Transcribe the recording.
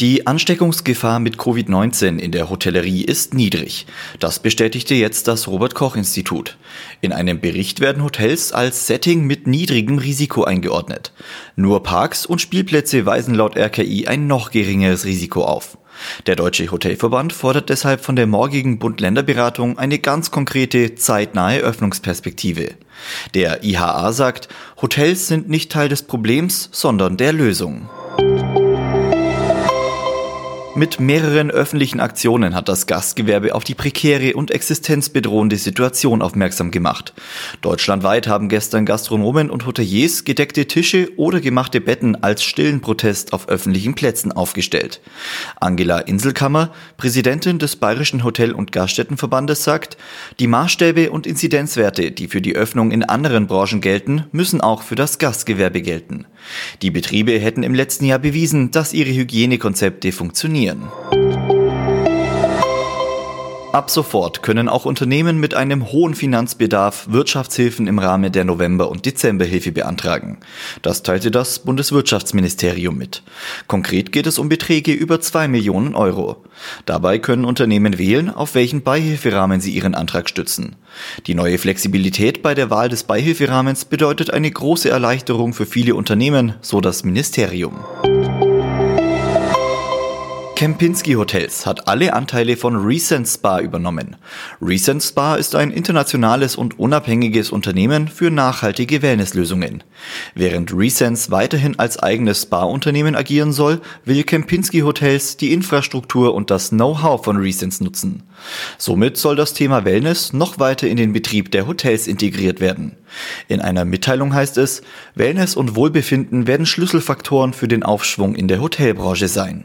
Die Ansteckungsgefahr mit Covid-19 in der Hotellerie ist niedrig. Das bestätigte jetzt das Robert Koch Institut. In einem Bericht werden Hotels als Setting mit niedrigem Risiko eingeordnet. Nur Parks und Spielplätze weisen laut RKI ein noch geringeres Risiko auf. Der Deutsche Hotelverband fordert deshalb von der morgigen Bund-Länder-Beratung eine ganz konkrete, zeitnahe Öffnungsperspektive. Der IHA sagt, Hotels sind nicht Teil des Problems, sondern der Lösung. Mit mehreren öffentlichen Aktionen hat das Gastgewerbe auf die prekäre und existenzbedrohende Situation aufmerksam gemacht. Deutschlandweit haben gestern Gastronomen und Hoteliers gedeckte Tische oder gemachte Betten als stillen Protest auf öffentlichen Plätzen aufgestellt. Angela Inselkammer, Präsidentin des Bayerischen Hotel- und Gaststättenverbandes, sagt, die Maßstäbe und Inzidenzwerte, die für die Öffnung in anderen Branchen gelten, müssen auch für das Gastgewerbe gelten. Die Betriebe hätten im letzten Jahr bewiesen, dass ihre Hygienekonzepte funktionieren. Ab sofort können auch Unternehmen mit einem hohen Finanzbedarf Wirtschaftshilfen im Rahmen der November- und Dezemberhilfe beantragen. Das teilte das Bundeswirtschaftsministerium mit. Konkret geht es um Beträge über zwei Millionen Euro. Dabei können Unternehmen wählen, auf welchen Beihilferahmen sie ihren Antrag stützen. Die neue Flexibilität bei der Wahl des Beihilferahmens bedeutet eine große Erleichterung für viele Unternehmen, so das Ministerium. Kempinski Hotels hat alle Anteile von Recent Spa übernommen. Recent Spa ist ein internationales und unabhängiges Unternehmen für nachhaltige Wellnesslösungen. Während Recents weiterhin als eigenes Spa-Unternehmen agieren soll, will Kempinski Hotels die Infrastruktur und das Know-how von Recents nutzen. Somit soll das Thema Wellness noch weiter in den Betrieb der Hotels integriert werden. In einer Mitteilung heißt es, Wellness und Wohlbefinden werden Schlüsselfaktoren für den Aufschwung in der Hotelbranche sein.